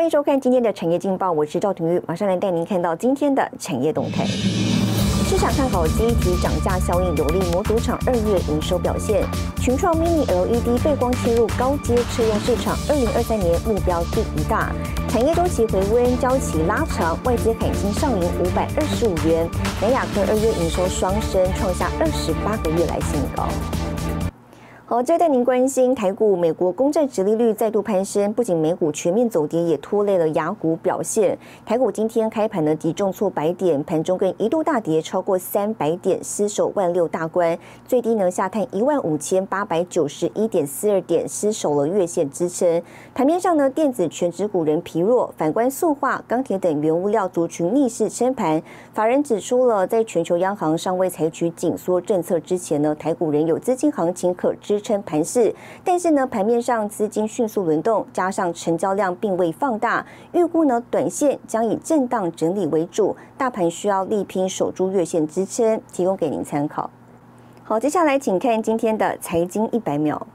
欢迎收看今天的产业劲报，我是赵廷玉，马上来带您看到今天的产业动态。市场看好积极涨价效应有利模组厂二月营收表现。群创 Mini LED 背光切入高阶车用市场，二零二三年目标第一大。产业周期回温，交期拉长，外资海金上营五百二十五元。南亚科二月营收双升，创下二十八个月来新高。好，再带您关心台股，美国公债殖利率再度攀升，不仅美股全面走跌，也拖累了雅股表现。台股今天开盘呢，急重挫百点，盘中更一度大跌超过三百点，失守万六大关，最低呢下探一万五千八百九十一点四二点，失守了月线支撑。盘面上呢，电子全指股人疲弱，反观塑化、钢铁等原物料族群逆势撑盘。法人指出了，在全球央行尚未采取紧缩政策之前呢，台股仍有资金行情可支。撑盘势，但是呢，盘面上资金迅速轮动，加上成交量并未放大，预估呢，短线将以震荡整理为主，大盘需要力拼守住月线支撑，提供给您参考。好，接下来请看今天的财经一百秒。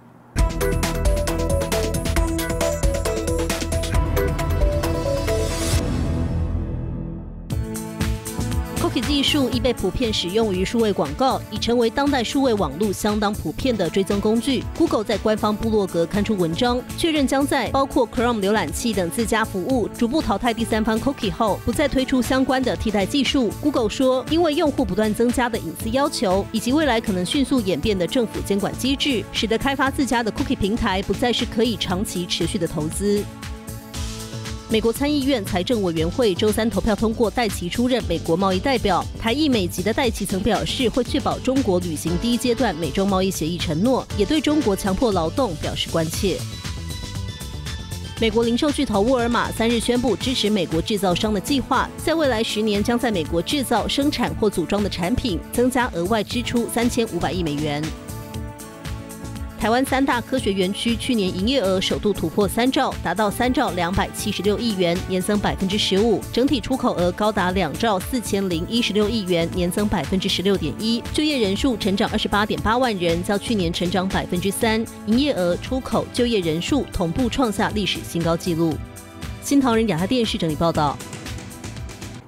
术已被普遍使用于数位广告，已成为当代数位网络相当普遍的追踪工具。Google 在官方部落格刊出文章，确认将在包括 Chrome 浏览器等自家服务逐步淘汰第三方 Cookie 后，不再推出相关的替代技术。Google 说，因为用户不断增加的隐私要求，以及未来可能迅速演变的政府监管机制，使得开发自家的 Cookie 平台不再是可以长期持续的投资。美国参议院财政委员会周三投票通过戴奇出任美国贸易代表。台裔美籍的戴奇曾表示会确保中国履行第一阶段美中贸易协议承诺，也对中国强迫劳动表示关切。美国零售巨头沃尔玛三日宣布支持美国制造商的计划，在未来十年将在美国制造、生产或组装的产品增加额外支出三千五百亿美元。台湾三大科学园区去年营业额首度突破三兆，达到三兆两百七十六亿元，年增百分之十五；整体出口额高达两兆四千零一十六亿元，年增百分之十六点一。就业人数成长二十八点八万人，较去年成长百分之三。营业额、出口、就业人数同步创下历史新高纪录。新唐人亚太电视整理报道。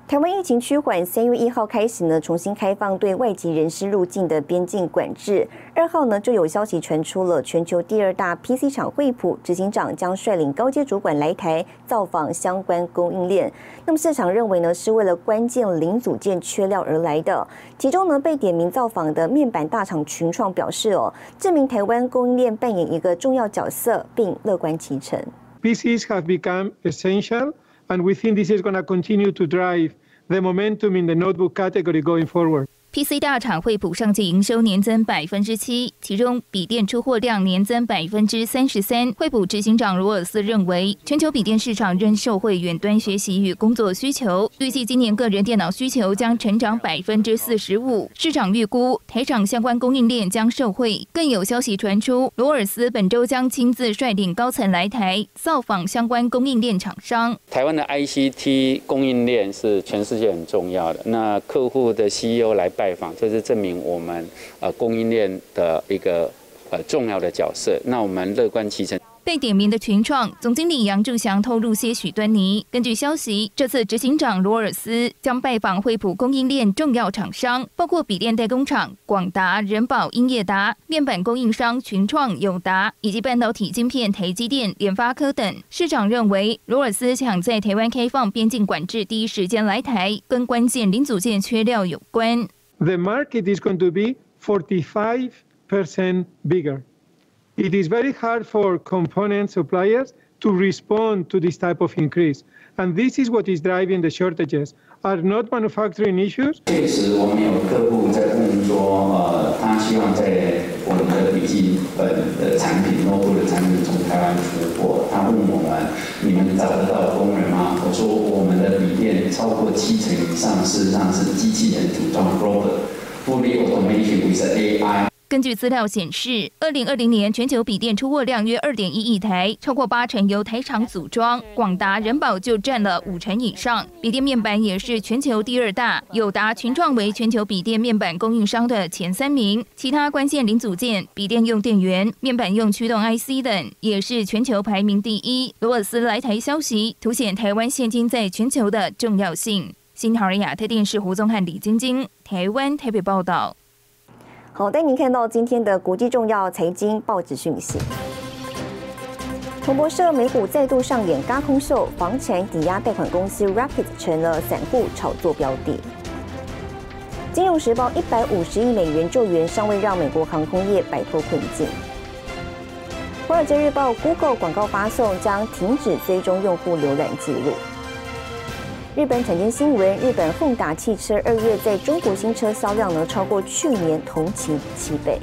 台湾疫情趋缓，三月一号开始呢，重新开放对外籍人士入境的边境管制。二号呢，就有消息传出了，全球第二大 PC 厂惠普执行长将率领高阶主管来台造访相关供应链。那么市场认为呢，是为了关键零组件缺料而来的。其中呢，被点名造访的面板大厂群创表示哦，证明台湾供应链扮演一个重要角色，并乐观其成。PCs have become essential. And we think this is going to continue to drive the momentum in the notebook category going forward. PC 大厂惠普上季营收年增百分之七，其中笔电出货量年增百分之三十三。惠普执行长罗尔斯认为，全球笔电市场仍受惠远端学习与工作需求，预计今年个人电脑需求将成长百分之四十五。市场预估台厂相关供应链将受惠。更有消息传出，罗尔斯本周将亲自率领高层来台造访相关供应链厂商。台湾的 ICT 供应链是全世界很重要的，那客户的 CEO 来拜。拜访，这是证明我们呃供应链的一个呃重要的角色。那我们乐观其成。被点名的群创总经理杨志祥透露些许端倪。根据消息，这次执行长罗尔斯将拜访惠普供应链重要厂商，包括笔电代工厂广达、人保、英业达、面板供应商群创、友达，以及半导体晶片台积电、联发科等。市长认为，罗尔斯想在台湾开放边境管制第一时间来台，跟关键零组件缺料有关。The market is going to be 45% bigger. It is very hard for component suppliers to respond to this type of increase. And this is what is driving the shortages, are not manufacturing issues. 确实，我们有客户在问说，呃，他希望在我们的笔记本的产品、logo 的产品从台湾出货。他问我们，你们找得到工人吗？我说，我们的笔电超过七成以上事实上是机器人组装，robot，fully automation with AI。根据资料显示，二零二零年全球笔电出货量约二点一亿台，超过八成由台厂组装，广达、人保就占了五成以上。笔电面板也是全球第二大，友达、群创为全球笔电面板供应商的前三名。其他关键零组件、笔电用电源、面板用驱动 IC 等，也是全球排名第一。罗尔斯来台消息，凸显台湾现今在全球的重要性。新唐人亚特电视胡宗汉、李晶晶，台湾台北报道。好，带您看到今天的国际重要财经报纸讯息。彭博社美股再度上演高空秀，房产抵押贷款公司 Rapid 成了散户炒作标的。金融时报一百五十亿美元救援尚未让美国航空业摆脱困境。华尔街日报 Google 广告发送将停止追踪用户浏览记录。日本产经新闻：日本丰达汽车二月在中国新车销量呢超过去年同期七倍。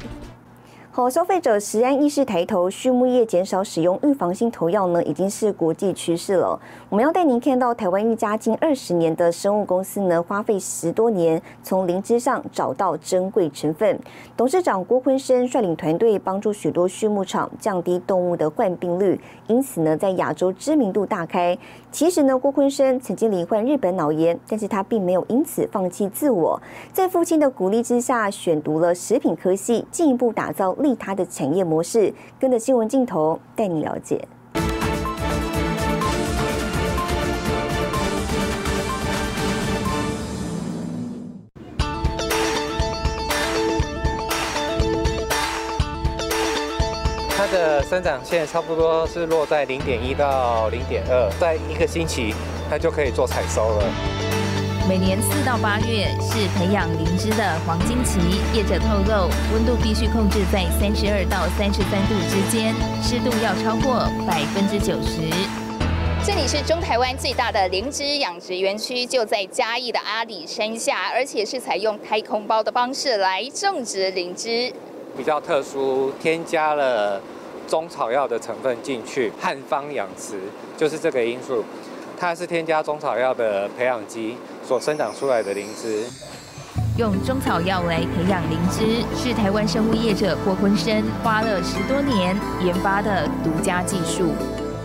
好，消费者食安意识抬头，畜牧业减少使用预防性投药呢，已经是国际趋势了。我们要带您看到台湾一家近二十年的生物公司呢，花费十多年从灵芝上找到珍贵成分。董事长郭坤生率领团队帮助许多畜牧场降低动物的患病率，因此呢，在亚洲知名度大开。其实呢，郭坤生曾经罹患日本脑炎，但是他并没有因此放弃自我，在父亲的鼓励之下，选读了食品科系，进一步打造。利他的产业模式，跟着新闻镜头带你了解。它的生长线差不多是落在零点一到零点二，在一个星期，它就可以做采收了。每年四到八月是培养灵芝的黄金期，业者透露，温度必须控制在三十二到三十三度之间，湿度要超过百分之九十。这里是中台湾最大的灵芝养殖园区，就在嘉义的阿里山下，而且是采用太空包的方式来种植灵芝。比较特殊，添加了中草药的成分进去，汉方养殖就是这个因素。它是添加中草药的培养基所生长出来的灵芝，用中草药来培养灵芝，是台湾生物业者郭坤生花了十多年研发的独家技术。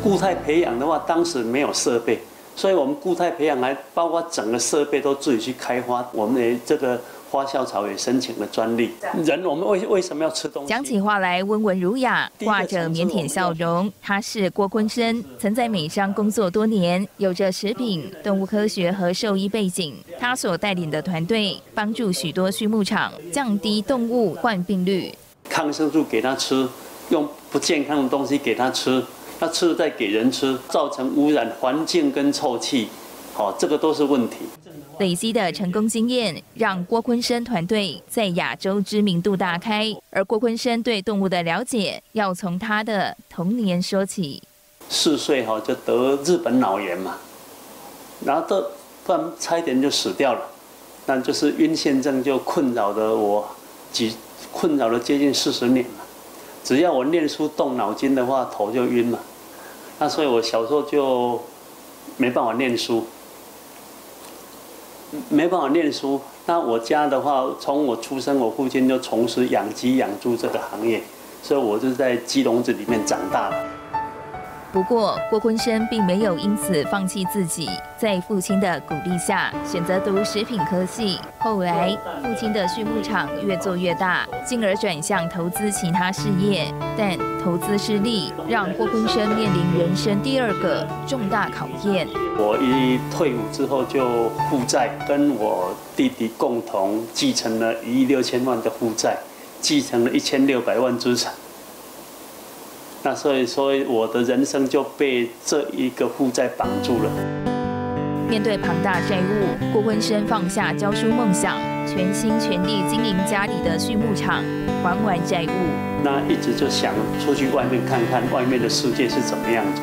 固态培养的话，当时没有设备，所以我们固态培养还包括整个设备都自己去开发。我们的这个。花校草也申请了专利。人，我们为为什么要吃东西？讲起话来温文儒雅，挂着腼腆笑容。他是郭坤生，曾在美商工作多年，有着食品、动物科学和兽医背景。他所带领的团队，帮助许多畜牧场降低动物患病率。抗生素给他吃，用不健康的东西给他吃，他吃了再给人吃，造成污染环境跟臭气，好，这个都是问题。累积的成功经验，让郭坤生团队在亚洲知名度大开。而郭坤生对动物的了解，要从他的童年说起。四岁哈就得日本脑炎嘛，然后都突然差一点就死掉了，那就是晕眩症就困扰了我几困扰了接近四十年了。只要我念书动脑筋的话，头就晕了。那所以我小时候就没办法念书。没办法念书，那我家的话，从我出生，我父亲就从事养鸡养猪这个行业，所以我就在鸡笼子里面长大了。不过，郭坤生并没有因此放弃自己，在父亲的鼓励下，选择读食品科系。后来，父亲的畜牧场越做越大，进而转向投资其他事业。但投资失利，让郭坤生面临人生第二个重大考验。我一退伍之后就负债，跟我弟弟共同继承了一亿六千万的负债，继承了一千六百万资产。那所以，所以我的人生就被这一个负债绑住了。面对庞大债务，郭坤生放下教书梦想，全心全力经营家里的畜牧场，还完债务。那一直就想出去外面看看外面的世界是怎么样子。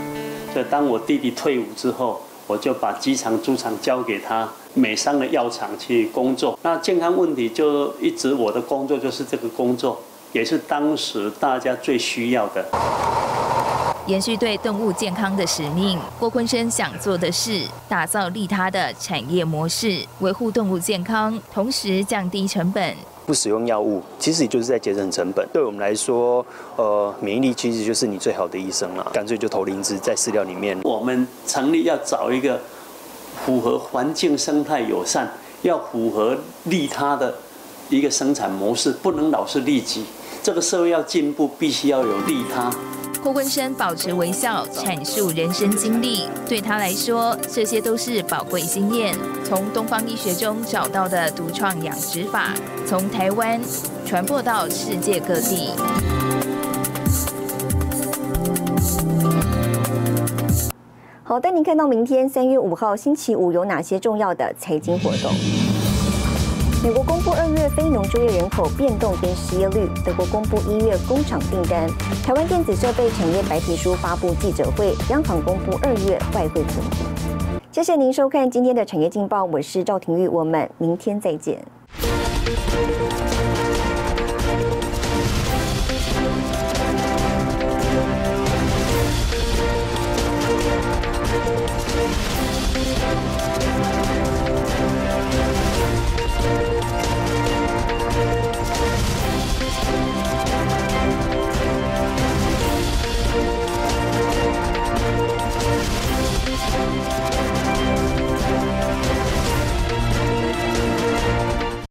所以，当我弟弟退伍之后，我就把机场、猪场交给他，美商的药厂去工作。那健康问题就一直我的工作就是这个工作。也是当时大家最需要的。延续对动物健康的使命，郭坤生想做的是打造利他的产业模式，维护动物健康，同时降低成本，不使用药物，其实也就是在节省成本。对我们来说，呃，免疫力其实就是你最好的医生了，干脆就投灵芝在饲料里面。我们成立要找一个符合环境生态友善，要符合利他的一个生产模式，不能老是利己。这个社会要进步，必须要有利他。郭坤生保持微笑，阐述人生经历。对他来说，这些都是宝贵经验。从东方医学中找到的独创养殖法，从台湾传播到世界各地。好，带您看到明天三月五号星期五有哪些重要的财经活动。美国公布二月非农就业人口变动跟失业率，德国公布一月工厂订单，台湾电子设备产业白皮书发布记者会，央行公布二月外汇存底。谢谢您收看今天的产业劲报，我是赵廷玉，我们明天再见。